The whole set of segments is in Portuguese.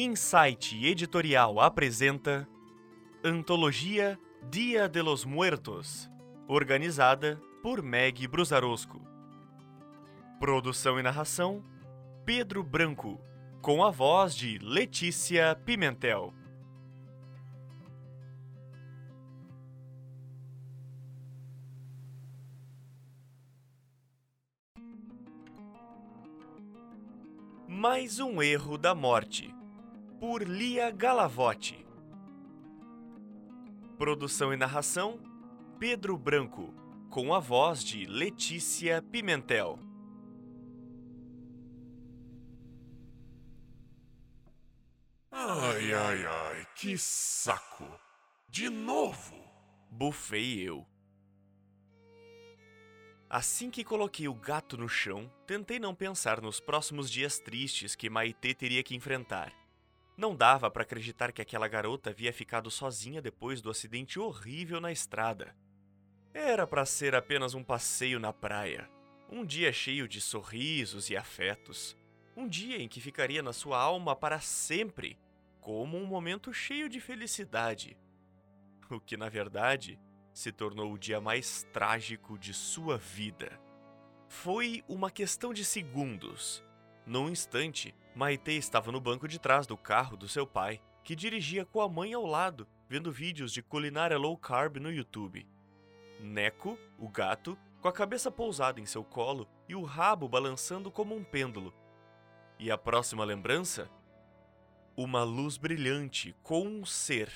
Insight Editorial apresenta Antologia Dia de los Muertos, organizada por Meg Brusarosco. Produção e narração: Pedro Branco, com a voz de Letícia Pimentel. Mais um erro da morte, por Lia Galavotti. Produção e narração: Pedro Branco, com a voz de Letícia Pimentel. Ai, ai, ai, que saco! De novo! Bufei eu. Assim que coloquei o gato no chão, tentei não pensar nos próximos dias tristes que Maitê teria que enfrentar. Não dava para acreditar que aquela garota havia ficado sozinha depois do acidente horrível na estrada. Era para ser apenas um passeio na praia, um dia cheio de sorrisos e afetos, um dia em que ficaria na sua alma para sempre, como um momento cheio de felicidade. O que, na verdade, se tornou o dia mais trágico de sua vida. Foi uma questão de segundos. Num instante, Maite estava no banco de trás do carro do seu pai, que dirigia com a mãe ao lado, vendo vídeos de culinária low carb no YouTube. Neco, o gato, com a cabeça pousada em seu colo e o rabo balançando como um pêndulo. E a próxima lembrança? Uma luz brilhante com um ser,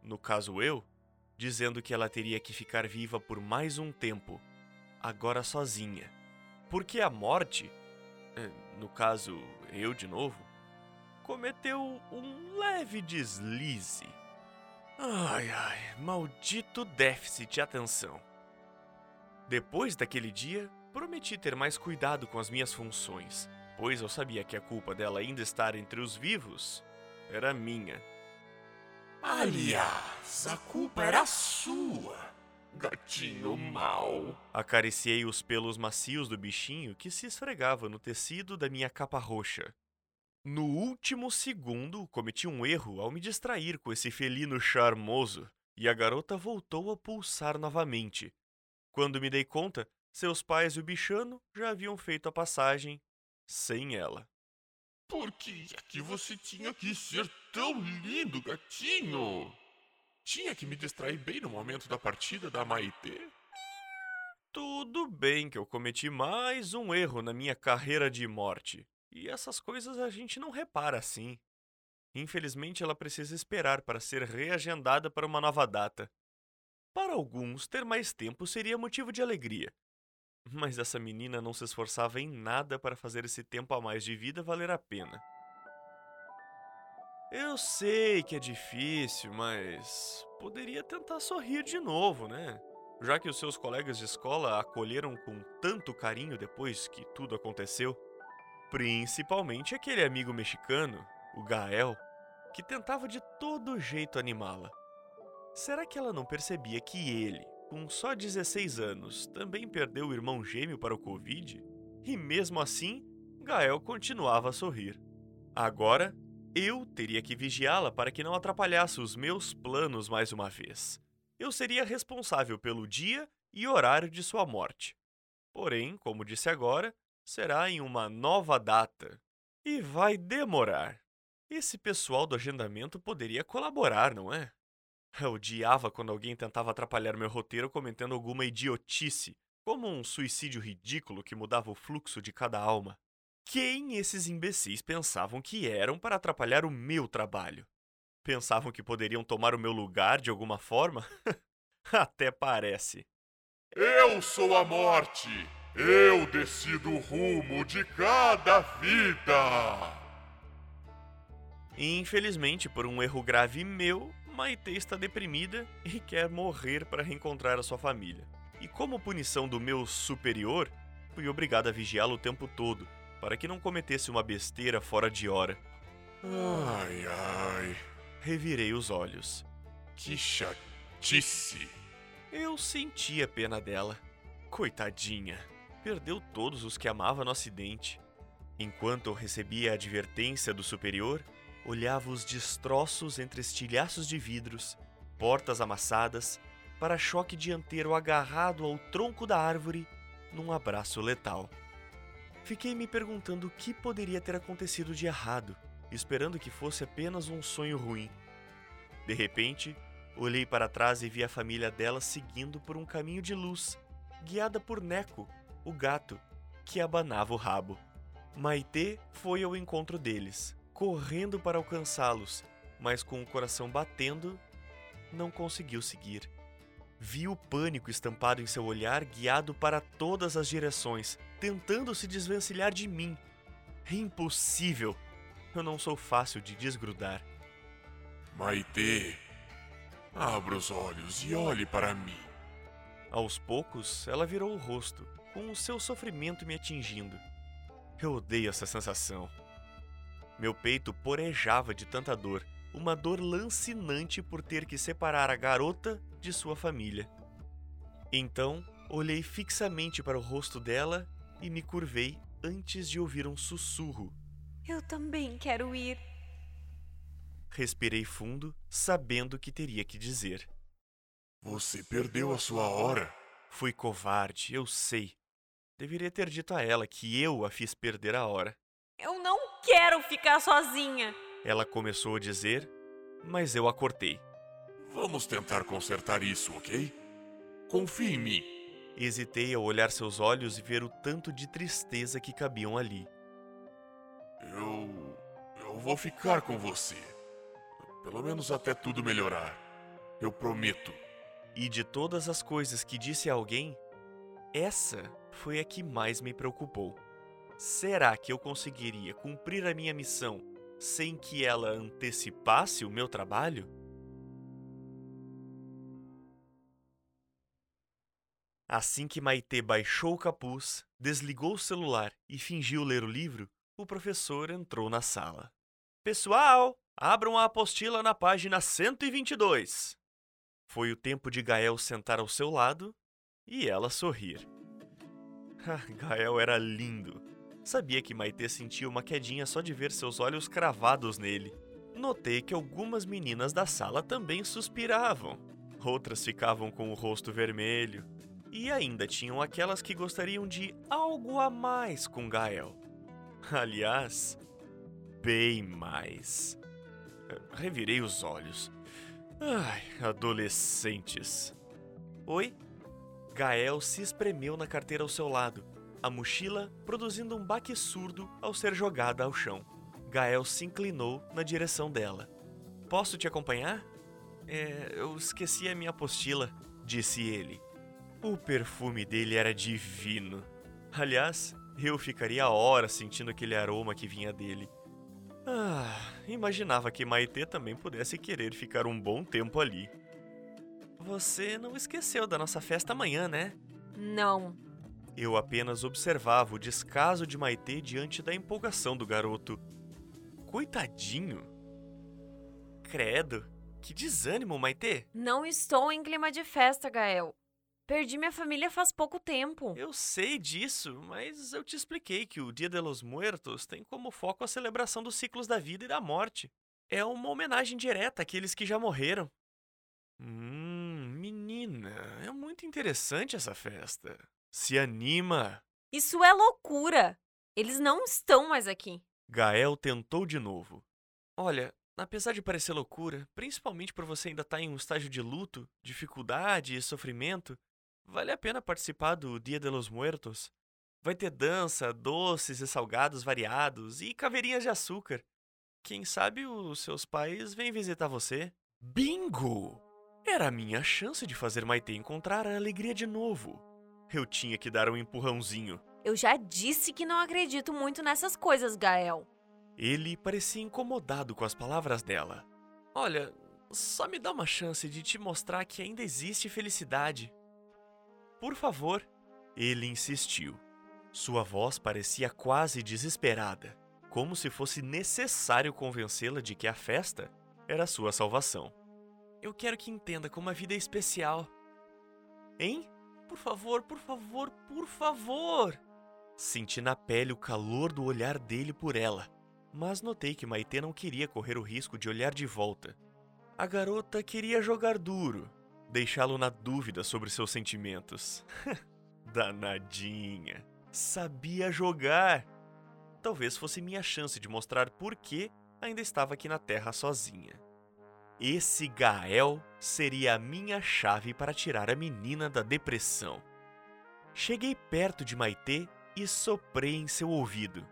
no caso eu, dizendo que ela teria que ficar viva por mais um tempo, agora sozinha. Porque a morte, eh, no caso eu de novo, cometeu um leve deslize. Ai ai, maldito déficit de atenção. Depois daquele dia, prometi ter mais cuidado com as minhas funções, pois eu sabia que a culpa dela ainda estar entre os vivos era minha. Aliás, a culpa era sua, gatinho mau. Acariciei os pelos macios do bichinho que se esfregava no tecido da minha capa roxa. No último segundo, cometi um erro ao me distrair com esse felino charmoso e a garota voltou a pulsar novamente. Quando me dei conta, seus pais e o bichano já haviam feito a passagem sem ela. Por que é que você tinha que ser tão lindo, gatinho? Tinha que me distrair bem no momento da partida da Maitê? Tudo bem que eu cometi mais um erro na minha carreira de morte. E essas coisas a gente não repara assim. Infelizmente, ela precisa esperar para ser reagendada para uma nova data. Para alguns, ter mais tempo seria motivo de alegria. Mas essa menina não se esforçava em nada para fazer esse tempo a mais de vida valer a pena. Eu sei que é difícil, mas poderia tentar sorrir de novo, né? Já que os seus colegas de escola a acolheram com tanto carinho depois que tudo aconteceu. Principalmente aquele amigo mexicano, o Gael, que tentava de todo jeito animá-la. Será que ela não percebia que ele, com só 16 anos, também perdeu o irmão gêmeo para o Covid? E mesmo assim, Gael continuava a sorrir. Agora, eu teria que vigiá-la para que não atrapalhasse os meus planos mais uma vez. Eu seria responsável pelo dia e horário de sua morte. Porém, como disse agora, será em uma nova data. E vai demorar. Esse pessoal do agendamento poderia colaborar, não é? Eu odiava quando alguém tentava atrapalhar meu roteiro comentando alguma idiotice, como um suicídio ridículo que mudava o fluxo de cada alma. Quem esses imbecis pensavam que eram para atrapalhar o meu trabalho? Pensavam que poderiam tomar o meu lugar de alguma forma? Até parece. Eu sou a morte! Eu decido o rumo de cada vida! Infelizmente, por um erro grave meu, Maite está deprimida e quer morrer para reencontrar a sua família. E como punição do meu superior, fui obrigado a vigiá-lo o tempo todo, para que não cometesse uma besteira fora de hora. Ai, ai. Revirei os olhos. Que chatice! Eu sentia pena dela. Coitadinha perdeu todos os que amava no acidente. Enquanto eu recebia a advertência do superior, olhava os destroços entre estilhaços de vidros, portas amassadas, para-choque dianteiro agarrado ao tronco da árvore num abraço letal. Fiquei me perguntando o que poderia ter acontecido de errado, esperando que fosse apenas um sonho ruim. De repente, olhei para trás e vi a família dela seguindo por um caminho de luz, guiada por Neco, o gato, que abanava o rabo. Maitê foi ao encontro deles, correndo para alcançá-los, mas com o coração batendo, não conseguiu seguir. Vi o pânico estampado em seu olhar, guiado para todas as direções, tentando se desvencilhar de mim. É impossível! Eu não sou fácil de desgrudar. Maitê, abra os olhos e olhe para mim. Aos poucos, ela virou o rosto, com o seu sofrimento me atingindo. Eu odeio essa sensação. Meu peito porejava de tanta dor, uma dor lancinante por ter que separar a garota de sua família. Então, olhei fixamente para o rosto dela e me curvei antes de ouvir um sussurro. Eu também quero ir. Respirei fundo, sabendo o que teria que dizer. Você perdeu a sua hora. Fui covarde, eu sei. Deveria ter dito a ela que eu a fiz perder a hora. Eu não quero ficar sozinha. Ela começou a dizer, mas eu a cortei. Vamos tentar consertar isso, ok? Confie em mim. Hesitei ao olhar seus olhos e ver o tanto de tristeza que cabiam ali. Eu. Eu vou ficar com você. Pelo menos até tudo melhorar. Eu prometo. E de todas as coisas que disse a alguém, essa foi a que mais me preocupou. Será que eu conseguiria cumprir a minha missão sem que ela antecipasse o meu trabalho? Assim que Maitê baixou o capuz, desligou o celular e fingiu ler o livro, o professor entrou na sala. Pessoal, abram a apostila na página 122. Foi o tempo de Gael sentar ao seu lado e ela sorrir. Gael era lindo. Sabia que Maitê sentia uma quedinha só de ver seus olhos cravados nele. Notei que algumas meninas da sala também suspiravam. Outras ficavam com o rosto vermelho. E ainda tinham aquelas que gostariam de algo a mais com Gael. Aliás, bem mais. Revirei os olhos. Ai, adolescentes. Oi? Gael se espremeu na carteira ao seu lado, a mochila produzindo um baque surdo ao ser jogada ao chão. Gael se inclinou na direção dela. Posso te acompanhar? É, eu esqueci a minha apostila, disse ele. O perfume dele era divino. Aliás, eu ficaria horas sentindo aquele aroma que vinha dele. Ah, imaginava que Maitê também pudesse querer ficar um bom tempo ali. Você não esqueceu da nossa festa amanhã, né? Não. Eu apenas observava o descaso de Maitê diante da empolgação do garoto. Coitadinho. Credo, que desânimo, Maitê. Não estou em clima de festa, Gael. Perdi minha família faz pouco tempo. Eu sei disso, mas eu te expliquei que o Dia de los Muertos tem como foco a celebração dos ciclos da vida e da morte. É uma homenagem direta àqueles que já morreram. Hum, menina, é muito interessante essa festa. Se anima. Isso é loucura. Eles não estão mais aqui. Gael tentou de novo. Olha, apesar de parecer loucura, principalmente por você ainda estar em um estágio de luto, dificuldade e sofrimento, vale a pena participar do Dia de los Muertos. Vai ter dança, doces e salgados variados e caveirinhas de açúcar. Quem sabe os seus pais vêm visitar você? Bingo! Era a minha chance de fazer Maitê encontrar a alegria de novo. Eu tinha que dar um empurrãozinho. Eu já disse que não acredito muito nessas coisas, Gael. Ele parecia incomodado com as palavras dela. Olha, só me dá uma chance de te mostrar que ainda existe felicidade. Por favor. Ele insistiu. Sua voz parecia quase desesperada, como se fosse necessário convencê-la de que a festa era sua salvação. Eu quero que entenda como a vida é especial. Hein? Por favor, por favor, por favor! Senti na pele o calor do olhar dele por ela. mas notei que Maitê não queria correr o risco de olhar de volta. A garota queria jogar duro, deixá-lo na dúvida sobre seus sentimentos. Danadinha. Sabia jogar. Talvez fosse minha chance de mostrar por que ainda estava aqui na Terra sozinha. Esse Gael seria a minha chave para tirar a menina da depressão. Cheguei perto de Maitê e soprei em seu ouvido.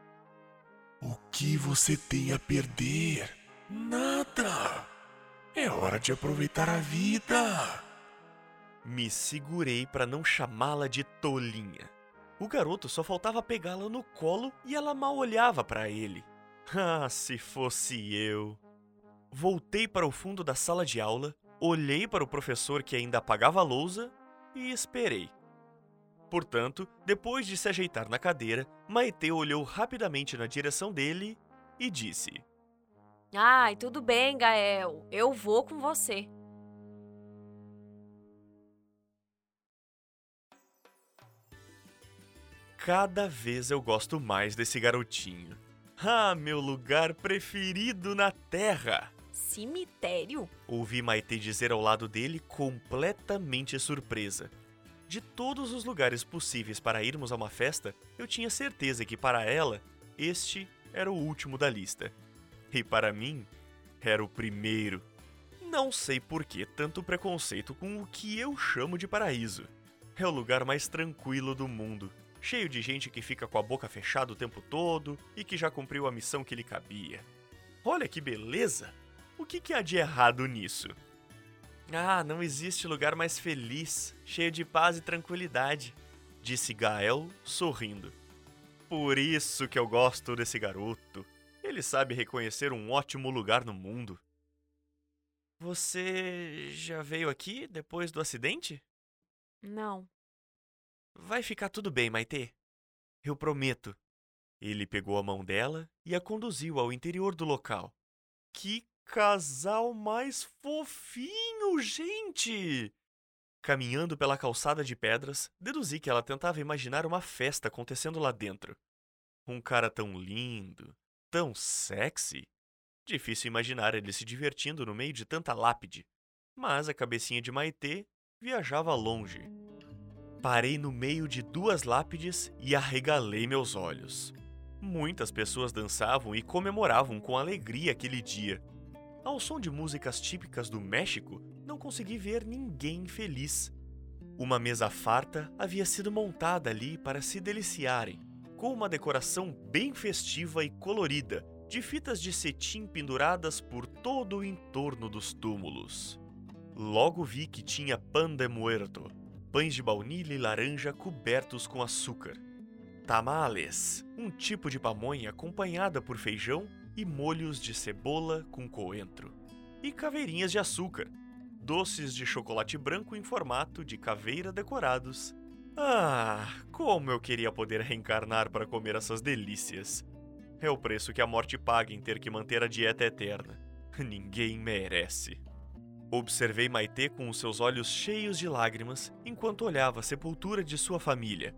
O que você tem a perder? Nada! É hora de aproveitar a vida! Me segurei para não chamá-la de tolinha. O garoto só faltava pegá-la no colo e ela mal olhava para ele. Ah, se fosse eu! Voltei para o fundo da sala de aula, olhei para o professor que ainda apagava a lousa e esperei. Portanto, depois de se ajeitar na cadeira, Maite olhou rapidamente na direção dele e disse: Ai, tudo bem, Gael. Eu vou com você. Cada vez eu gosto mais desse garotinho. Ah, meu lugar preferido na Terra! Cemitério? Ouvi Maite dizer ao lado dele, completamente surpresa. De todos os lugares possíveis para irmos a uma festa, eu tinha certeza que para ela, este era o último da lista. E para mim, era o primeiro. Não sei por que tanto preconceito com o que eu chamo de paraíso. É o lugar mais tranquilo do mundo, cheio de gente que fica com a boca fechada o tempo todo e que já cumpriu a missão que lhe cabia. Olha que beleza! O que, que há de errado nisso? Ah, não existe lugar mais feliz, cheio de paz e tranquilidade, disse Gael, sorrindo. Por isso que eu gosto desse garoto. Ele sabe reconhecer um ótimo lugar no mundo. Você já veio aqui depois do acidente? Não. Vai ficar tudo bem, Maitê. Eu prometo. Ele pegou a mão dela e a conduziu ao interior do local. Que casal mais fofinho, gente! Caminhando pela calçada de pedras, deduzi que ela tentava imaginar uma festa acontecendo lá dentro. Um cara tão lindo, tão sexy. Difícil imaginar ele se divertindo no meio de tanta lápide. Mas a cabecinha de Maitê viajava longe. Parei no meio de duas lápides e arregalei meus olhos. Muitas pessoas dançavam e comemoravam com alegria aquele dia. Ao som de músicas típicas do México, não consegui ver ninguém feliz. Uma mesa farta havia sido montada ali para se deliciarem, com uma decoração bem festiva e colorida, de fitas de cetim penduradas por todo o entorno dos túmulos. Logo vi que tinha pan de muerto, pães de baunilha e laranja cobertos com açúcar. Tamales, um tipo de pamonha acompanhada por feijão e molhos de cebola com coentro. E caveirinhas de açúcar, doces de chocolate branco em formato de caveira decorados. Ah, como eu queria poder reencarnar para comer essas delícias. É o preço que a morte paga em ter que manter a dieta eterna. Ninguém merece. Observei Maitê com os seus olhos cheios de lágrimas enquanto olhava a sepultura de sua família.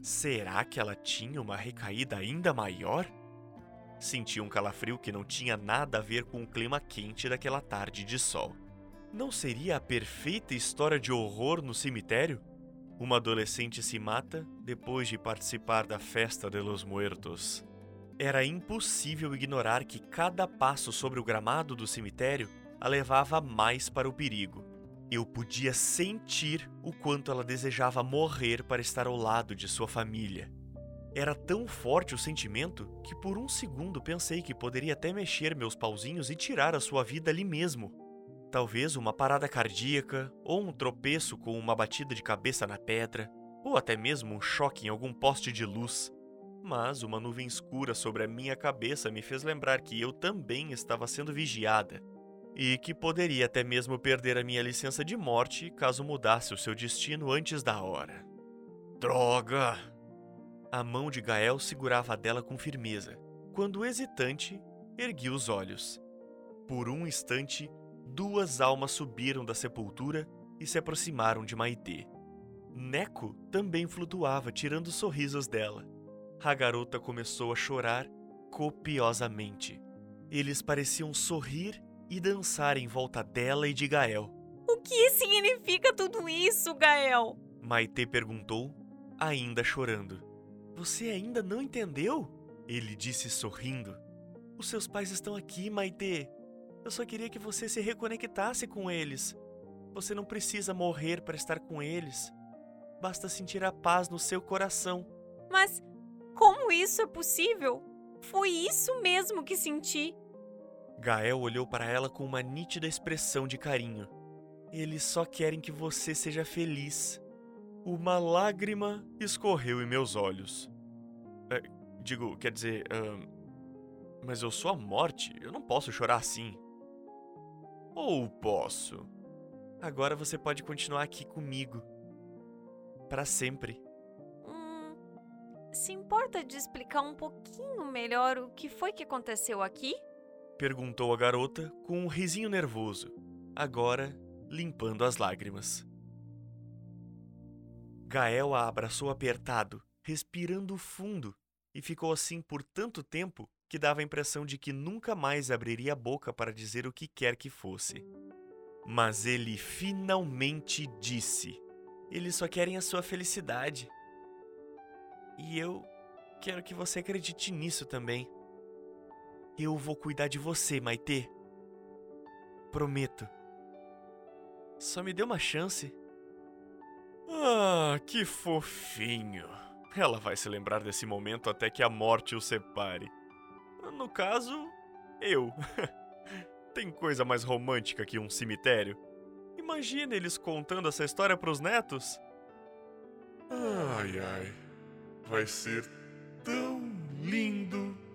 Será que ela tinha uma recaída ainda maior? Senti um calafrio que não tinha nada a ver com o clima quente daquela tarde de sol. Não seria a perfeita história de horror no cemitério? Uma adolescente se mata depois de participar da festa de los muertos. Era impossível ignorar que cada passo sobre o gramado do cemitério a levava mais para o perigo. Eu podia sentir o quanto ela desejava morrer para estar ao lado de sua família. Era tão forte o sentimento que por um segundo pensei que poderia até mexer meus pauzinhos e tirar a sua vida ali mesmo. Talvez uma parada cardíaca, ou um tropeço com uma batida de cabeça na pedra, ou até mesmo um choque em algum poste de luz. Mas uma nuvem escura sobre a minha cabeça me fez lembrar que eu também estava sendo vigiada e que poderia até mesmo perder a minha licença de morte caso mudasse o seu destino antes da hora. Droga! A mão de Gael segurava a dela com firmeza. Quando hesitante, ergui os olhos. Por um instante, duas almas subiram da sepultura e se aproximaram de Maitê. Neco também flutuava, tirando sorrisos dela. A garota começou a chorar copiosamente. Eles pareciam sorrir e dançar em volta dela e de Gael. O que significa tudo isso, Gael? Maite perguntou, ainda chorando. Você ainda não entendeu? Ele disse sorrindo. Os seus pais estão aqui, Maite. Eu só queria que você se reconectasse com eles. Você não precisa morrer para estar com eles. Basta sentir a paz no seu coração. Mas como isso é possível? Foi isso mesmo que senti. Gael olhou para ela com uma nítida expressão de carinho. Eles só querem que você seja feliz. Uma lágrima escorreu em meus olhos. É, digo, quer dizer. mas eu sou a morte, eu não posso chorar assim. Ou posso? Agora você pode continuar aqui comigo. Para sempre. Hum, se importa de explicar um pouquinho melhor o que foi que aconteceu aqui? Perguntou a garota com um risinho nervoso, agora limpando as lágrimas. Gael a abraçou apertado, respirando fundo, e ficou assim por tanto tempo que dava a impressão de que nunca mais abriria a boca para dizer o que quer que fosse. Mas ele finalmente disse: Eles só querem a sua felicidade. E eu quero que você acredite nisso também. Eu vou cuidar de você, Maitê. Prometo. Só me dê uma chance. Ah, que fofinho. Ela vai se lembrar desse momento até que a morte o separe. No caso, eu. Tem coisa mais romântica que um cemitério? Imagina eles contando essa história pros netos. Ai, ai. Vai ser tão lindo.